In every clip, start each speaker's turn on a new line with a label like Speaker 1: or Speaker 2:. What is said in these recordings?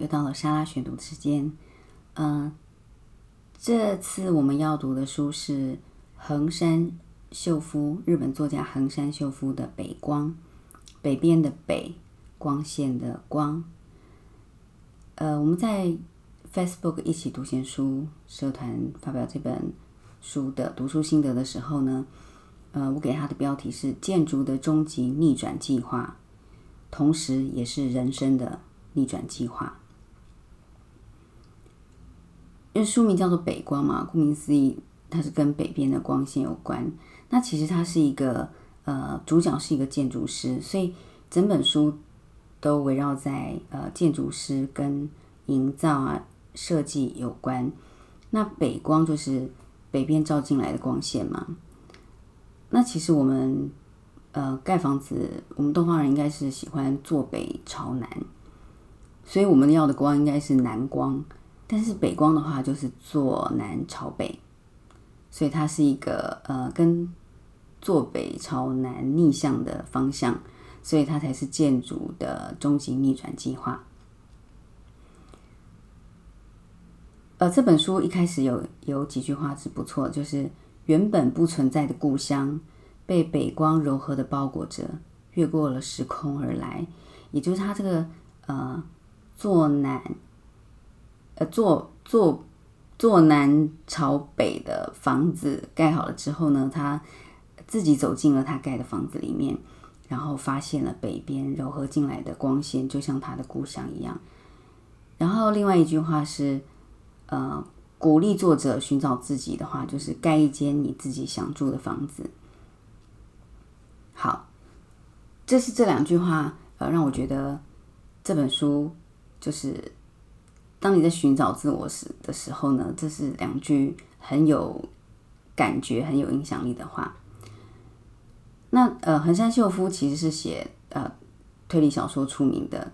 Speaker 1: 又到了莎拉选读的时间。嗯，这次我们要读的书是横山秀夫，日本作家横山秀夫的《北光》，北边的北，光线的光。呃，我们在 Facebook 一起读闲书社团发表这本书的读书心得的时候呢，呃，我给他的标题是《建筑的终极逆转计划》，同时也是人生的。逆转计划，因为书名叫做《北光》嘛，顾名思义，它是跟北边的光线有关。那其实它是一个呃，主角是一个建筑师，所以整本书都围绕在呃建筑师跟营造啊设计有关。那北光就是北边照进来的光线嘛。那其实我们呃盖房子，我们东方人应该是喜欢坐北朝南。所以我们要的光应该是南光，但是北光的话就是坐南朝北，所以它是一个呃跟坐北朝南逆向的方向，所以它才是建筑的终极逆转计划。呃，这本书一开始有有几句话是不错，就是原本不存在的故乡被北光柔和的包裹着，越过了时空而来，也就是它这个呃。坐南，呃，坐坐坐南朝北的房子盖好了之后呢，他自己走进了他盖的房子里面，然后发现了北边柔和进来的光线，就像他的故乡一样。然后另外一句话是，呃，鼓励作者寻找自己的话，就是盖一间你自己想住的房子。好，这是这两句话，呃，让我觉得这本书。就是当你在寻找自我时的时候呢，这是两句很有感觉、很有影响力的话。那呃，横山秀夫其实是写呃推理小说出名的。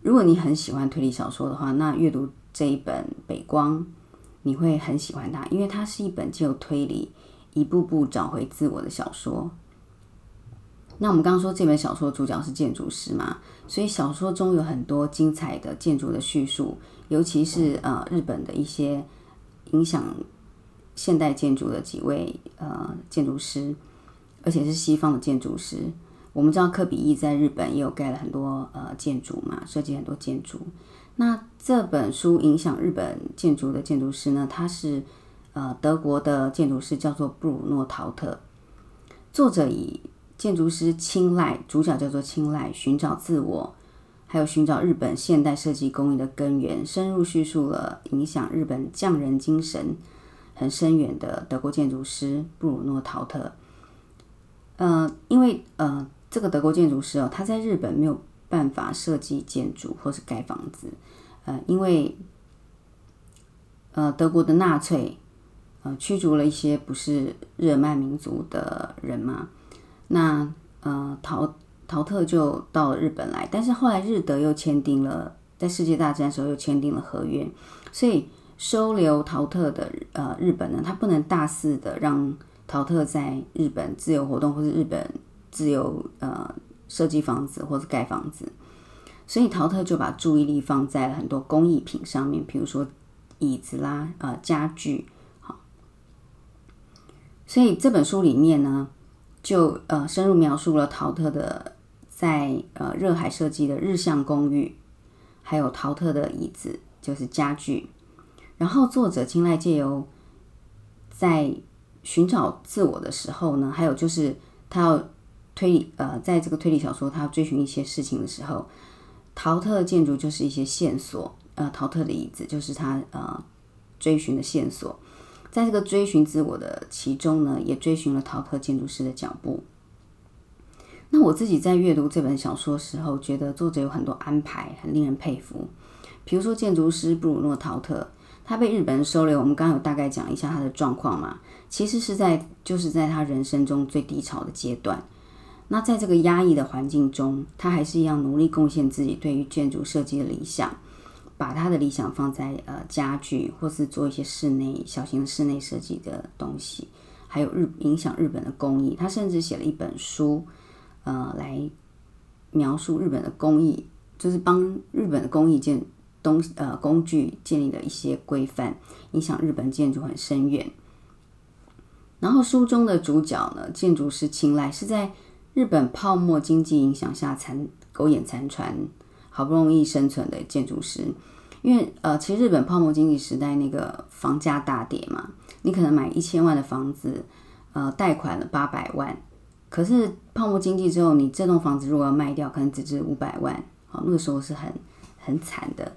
Speaker 1: 如果你很喜欢推理小说的话，那阅读这一本《北光》，你会很喜欢它，因为它是一本既有推理、一步步找回自我的小说。那我们刚刚说这本小说主角是建筑师嘛，所以小说中有很多精彩的建筑的叙述，尤其是呃日本的一些影响现代建筑的几位呃建筑师，而且是西方的建筑师。我们知道科比一在日本也有盖了很多呃建筑嘛，设计很多建筑。那这本书影响日本建筑的建筑师呢，他是呃德国的建筑师，叫做布鲁诺陶特，作者以。建筑师青睐主角叫做青睐，寻找自我，还有寻找日本现代设计工艺的根源，深入叙述了影响日本匠人精神很深远的德国建筑师布鲁诺陶特。呃，因为呃，这个德国建筑师哦，他在日本没有办法设计建筑或是盖房子，呃，因为呃，德国的纳粹呃驱逐了一些不是日耳曼民族的人嘛。那呃，陶陶特就到了日本来，但是后来日德又签订了，在世界大战的时候又签订了合约，所以收留陶特的呃日本呢，他不能大肆的让陶特在日本自由活动，或者日本自由呃设计房子或者盖房子，所以陶特就把注意力放在了很多工艺品上面，比如说椅子啦，呃家具，好，所以这本书里面呢。就呃深入描述了陶特的在呃热海设计的日向公寓，还有陶特的椅子，就是家具。然后作者青睐借由在寻找自我的时候呢，还有就是他要推理呃在这个推理小说他要追寻一些事情的时候，陶特建筑就是一些线索，呃陶特的椅子就是他呃追寻的线索。在这个追寻自我的其中呢，也追寻了陶特建筑师的脚步。那我自己在阅读这本小说的时候，觉得作者有很多安排，很令人佩服。比如说建筑师布鲁诺陶特，他被日本人收留，我们刚刚有大概讲一下他的状况嘛，其实是在就是在他人生中最低潮的阶段。那在这个压抑的环境中，他还是一样努力贡献自己对于建筑设计的理想。把他的理想放在呃家具，或是做一些室内小型的室内设计的东西，还有日影响日本的工艺。他甚至写了一本书，呃，来描述日本的工艺，就是帮日本的工艺建东呃工具建立的一些规范，影响日本建筑很深远。然后书中的主角呢，建筑师青睐是在日本泡沫经济影响下残苟延残喘，好不容易生存的建筑师。因为呃，其实日本泡沫经济时代那个房价大跌嘛，你可能买一千万的房子，呃，贷款了八百万，可是泡沫经济之后，你这栋房子如果要卖掉，可能只值五百万，好，那个时候是很很惨的。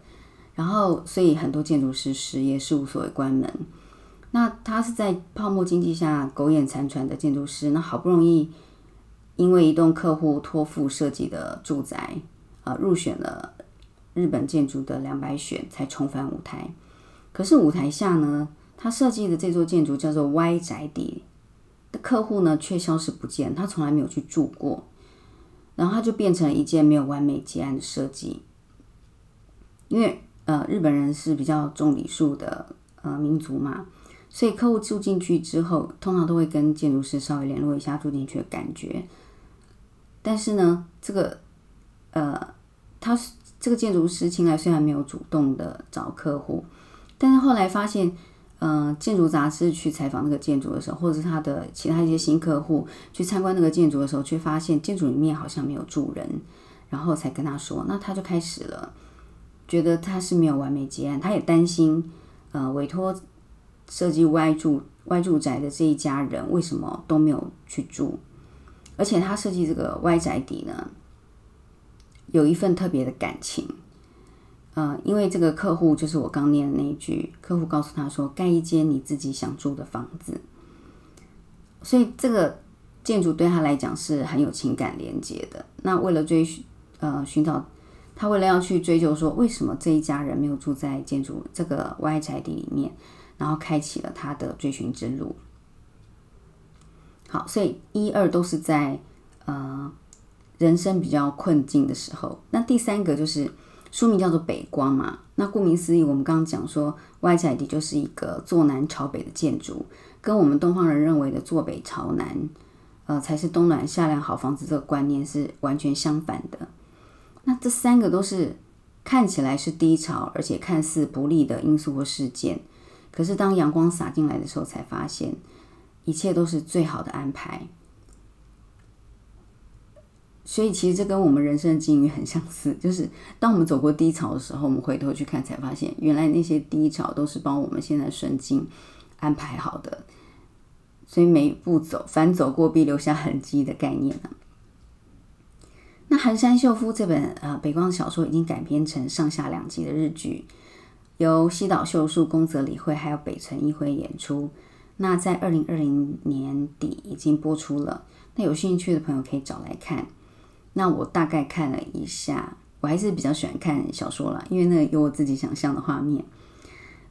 Speaker 1: 然后，所以很多建筑师失业，事务所也关门。那他是在泡沫经济下苟延残喘的建筑师，那好不容易因为一栋客户托付设计的住宅，呃，入选了日本建筑的两百选，才重返舞台。可是舞台下呢，他设计的这座建筑叫做 Y 宅邸客户呢，却消失不见，他从来没有去住过，然后他就变成了一件没有完美结案的设计。因为呃，日本人是比较重礼数的呃民族嘛。所以客户住进去之后，通常都会跟建筑师稍微联络一下住进去的感觉。但是呢，这个呃，他是这个建筑师青来虽然没有主动的找客户，但是后来发现，呃，建筑杂志去采访那个建筑的时候，或者是他的其他一些新客户去参观那个建筑的时候，却发现建筑里面好像没有住人，然后才跟他说，那他就开始了，觉得他是没有完美结案，他也担心，呃，委托。设计 Y 住 Y 住宅的这一家人为什么都没有去住？而且他设计这个 Y 宅邸呢，有一份特别的感情。呃，因为这个客户就是我刚念的那一句，客户告诉他说：“盖一间你自己想住的房子。”所以这个建筑对他来讲是很有情感连接的。那为了追寻呃寻找他为了要去追究说为什么这一家人没有住在建筑这个 Y 宅地里面。然后开启了他的追寻之路。好，所以一二都是在呃人生比较困境的时候。那第三个就是书名叫做《北光》嘛。那顾名思义，我们刚刚讲说外宅邸就是一个坐南朝北的建筑，跟我们东方人认为的坐北朝南，呃，才是冬暖夏凉好房子这个观念是完全相反的。那这三个都是看起来是低潮，而且看似不利的因素或事件。可是当阳光洒进来的时候，才发现一切都是最好的安排。所以其实这跟我们人生的境遇很相似，就是当我们走过低潮的时候，我们回头去看，才发现原来那些低潮都是帮我们现在顺境安排好的。所以每一步走，凡走过必留下痕迹的概念呢。那寒山秀夫这本呃北光小说已经改编成上下两集的日剧。由西岛秀树、宫泽理惠还有北村一辉演出，那在二零二零年底已经播出了。那有兴趣的朋友可以找来看。那我大概看了一下，我还是比较喜欢看小说了，因为那有我自己想象的画面。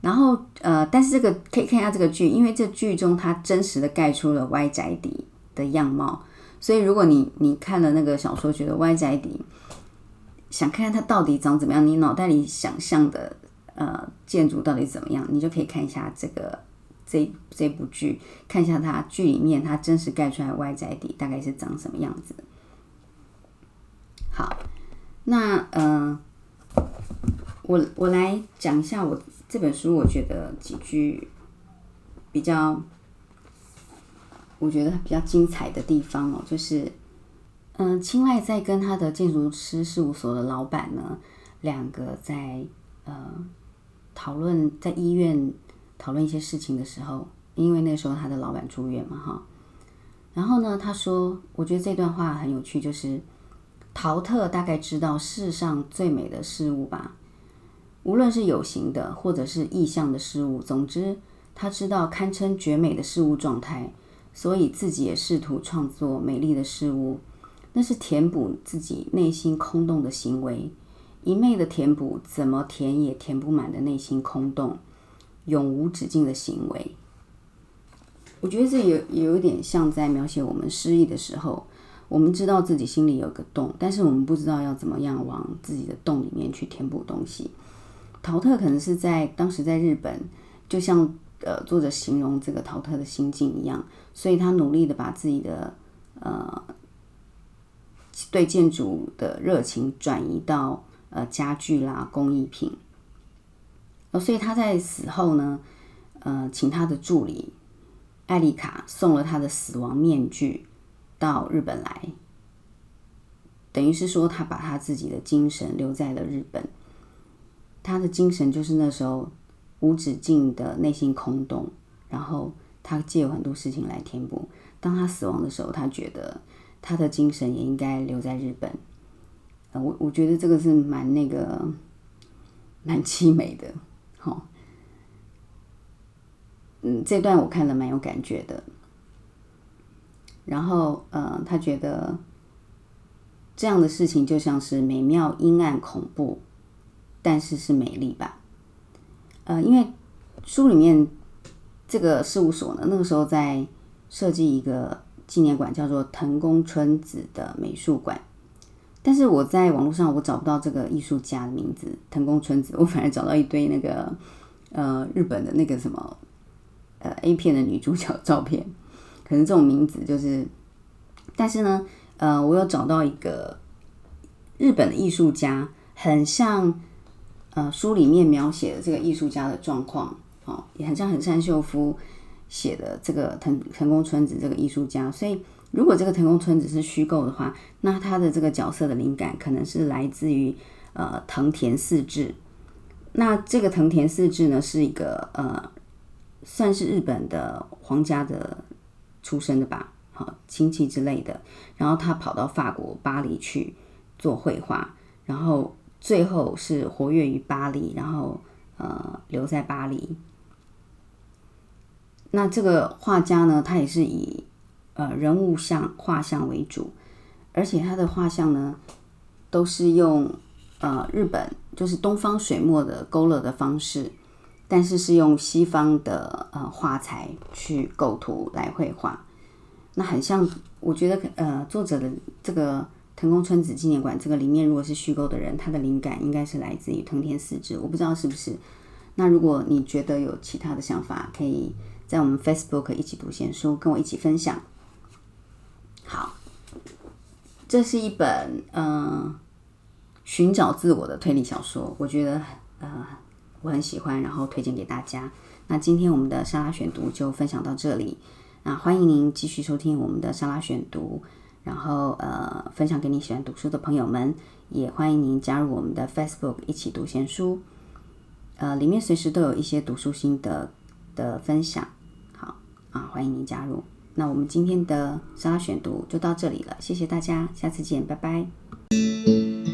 Speaker 1: 然后呃，但是这个可以看一下这个剧，因为这剧中它真实的盖出了歪宅邸的样貌，所以如果你你看了那个小说，觉得歪宅邸想看看它到底长怎么样，你脑袋里想象的。呃，建筑到底怎么样？你就可以看一下这个这这部剧，看一下它剧里面它真实盖出来外宅邸大概是长什么样子。那呃，我我来讲一下我这本书，我觉得几句比较，我觉得比较精彩的地方哦，就是嗯，青睐在跟他的建筑师事务所的老板呢，两个在呃。讨论在医院讨论一些事情的时候，因为那时候他的老板住院嘛，哈。然后呢，他说：“我觉得这段话很有趣，就是陶特大概知道世上最美的事物吧，无论是有形的或者是意象的事物，总之他知道堪称绝美的事物状态，所以自己也试图创作美丽的事物，那是填补自己内心空洞的行为。”一昧的填补，怎么填也填不满的内心空洞，永无止境的行为。我觉得这有有点像在描写我们失忆的时候，我们知道自己心里有个洞，但是我们不知道要怎么样往自己的洞里面去填补东西。陶特可能是在当时在日本，就像呃作者形容这个陶特的心境一样，所以他努力的把自己的呃对建筑的热情转移到。呃，家具啦，工艺品，所以他在死后呢，呃，请他的助理艾丽卡送了他的死亡面具到日本来，等于是说他把他自己的精神留在了日本。他的精神就是那时候无止境的内心空洞，然后他借有很多事情来填补。当他死亡的时候，他觉得他的精神也应该留在日本。我我觉得这个是蛮那个蛮凄美的，好，嗯，这段我看了蛮有感觉的。然后，呃，他觉得这样的事情就像是美妙、阴暗、恐怖。但是是美丽吧？呃，因为书里面这个事务所呢，那个时候在设计一个纪念馆，叫做藤宫春子的美术馆。但是我在网络上我找不到这个艺术家的名字，藤宫春子，我反而找到一堆那个呃日本的那个什么呃 A 片的女主角照片，可能这种名字就是，但是呢，呃，我有找到一个日本的艺术家，很像。呃，书里面描写的这个艺术家的状况，哦，也很像横山秀夫写的这个藤藤宫春子这个艺术家。所以，如果这个藤宫春子是虚构的话，那他的这个角色的灵感可能是来自于呃藤田四治。那这个藤田四治呢，是一个呃算是日本的皇家的出身的吧，好亲戚之类的。然后他跑到法国巴黎去做绘画，然后。最后是活跃于巴黎，然后呃留在巴黎。那这个画家呢，他也是以呃人物像画像为主，而且他的画像呢都是用呃日本就是东方水墨的勾勒的方式，但是是用西方的呃画材去构图来绘画。那很像，我觉得呃作者的这个。藤宫春子纪念馆这个里面，如果是虚构的人，他的灵感应该是来自于藤田四之，我不知道是不是。那如果你觉得有其他的想法，可以在我们 Facebook 一起读闲书，跟我一起分享。好，这是一本嗯寻找自我的推理小说，我觉得呃我很喜欢，然后推荐给大家。那今天我们的沙拉选读就分享到这里，那欢迎您继续收听我们的沙拉选读。然后呃，分享给你喜欢读书的朋友们，也欢迎您加入我们的 Facebook 一起读闲书。呃，里面随时都有一些读书心得的分享。好啊，欢迎您加入。那我们今天的沙拉选读就到这里了，谢谢大家，下次见，拜拜。